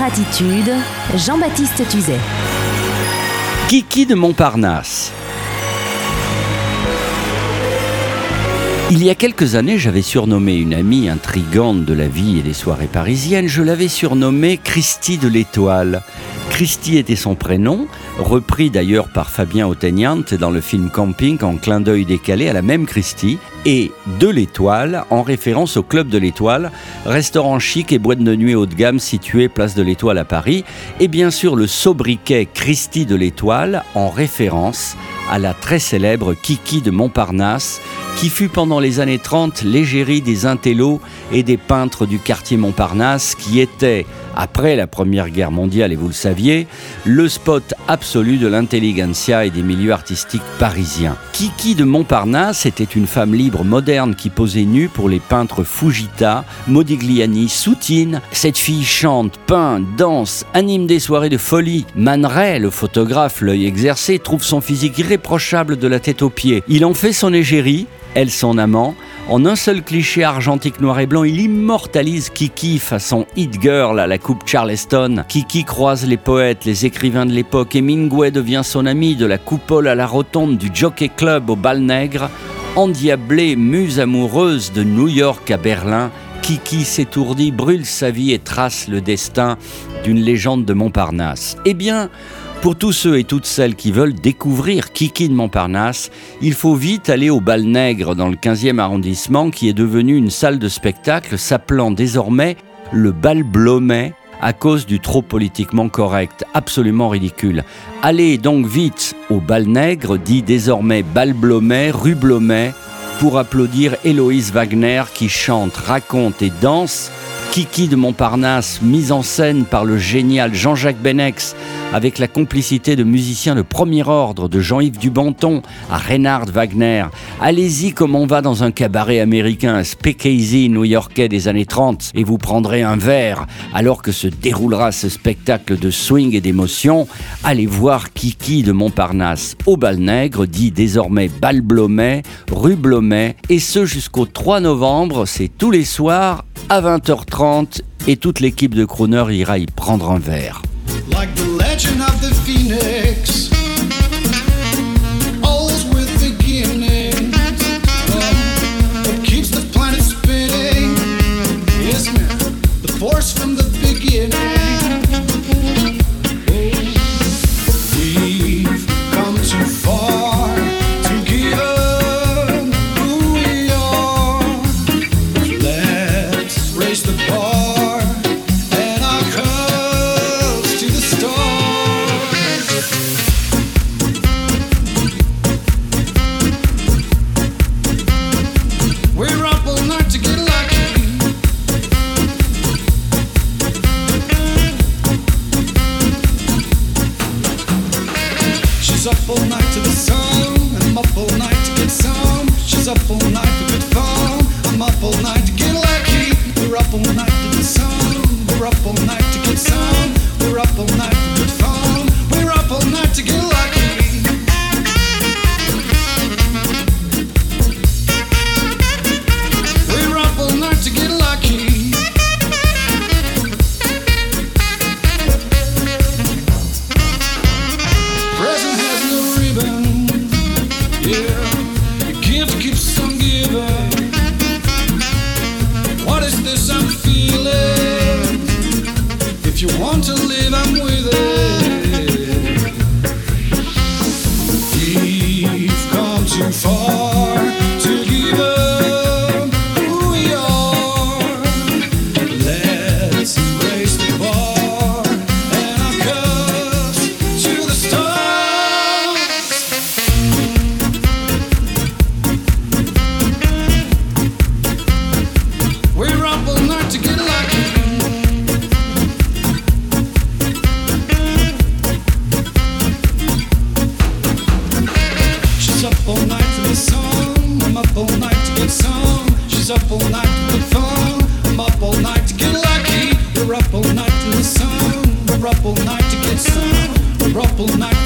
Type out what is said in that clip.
Attitude, Jean-Baptiste Tuzet. Kiki de Montparnasse. Il y a quelques années, j'avais surnommé une amie intrigante de la vie et des soirées parisiennes, je l'avais surnommée Christie de l'Étoile. Christie était son prénom, repris d'ailleurs par Fabien Otteignant dans le film Camping en clin d'œil décalé à la même Christie, et de l'Étoile en référence au Club de l'Étoile, restaurant chic et boîte de nuit haut de gamme situé place de l'Étoile à Paris, et bien sûr le sobriquet Christie de l'Étoile en référence à la très célèbre Kiki de Montparnasse, qui fut pendant les années 30 l'égérie des intellos et des peintres du quartier Montparnasse, qui était, après la Première Guerre mondiale, et vous le saviez, le spot absolu de l'intelligentsia et des milieux artistiques parisiens. Kiki de Montparnasse était une femme libre moderne qui posait nue pour les peintres Fujita, Modigliani, Soutine. Cette fille chante, peint, danse, anime des soirées de folie. Man le photographe, l'œil exercé, trouve son physique irréprochable de la tête aux pieds. Il en fait son égérie, elle son amant. En un seul cliché argentique noir et blanc, il immortalise Kiki façon Hit Girl à la coupe Charleston. Kiki croise les poètes, les écrivains de l'époque. Hemingway devient son ami de la coupole à la rotonde du Jockey Club au bal nègre. Endiablée, muse amoureuse de New York à Berlin, Kiki s'étourdit, brûle sa vie et trace le destin d'une légende de Montparnasse. Eh bien, pour tous ceux et toutes celles qui veulent découvrir Kiki de Montparnasse, il faut vite aller au Bal Nègre dans le 15e arrondissement qui est devenu une salle de spectacle s'appelant désormais le Bal Blomet à cause du trop politiquement correct, absolument ridicule. Allez donc vite au Bal Nègre, dit désormais Bal Blomet, rue Blomet, pour applaudir Héloïse Wagner qui chante, raconte et danse Kiki de Montparnasse, mise en scène par le génial Jean-Jacques Benex, avec la complicité de musiciens de premier ordre, de Jean-Yves Dubanton à Reinhard Wagner. Allez-y comme on va dans un cabaret américain, un speakeasy new-yorkais des années 30, et vous prendrez un verre alors que se déroulera ce spectacle de swing et d'émotion. Allez voir Kiki de Montparnasse au Bal Nègre, dit désormais Bal Blomet, rue Blomet, et ce jusqu'au 3 novembre, c'est tous les soirs à 20h30 et toute l'équipe de Crooner ira y prendre un verre. careful my. you want to live, I'm couple nights.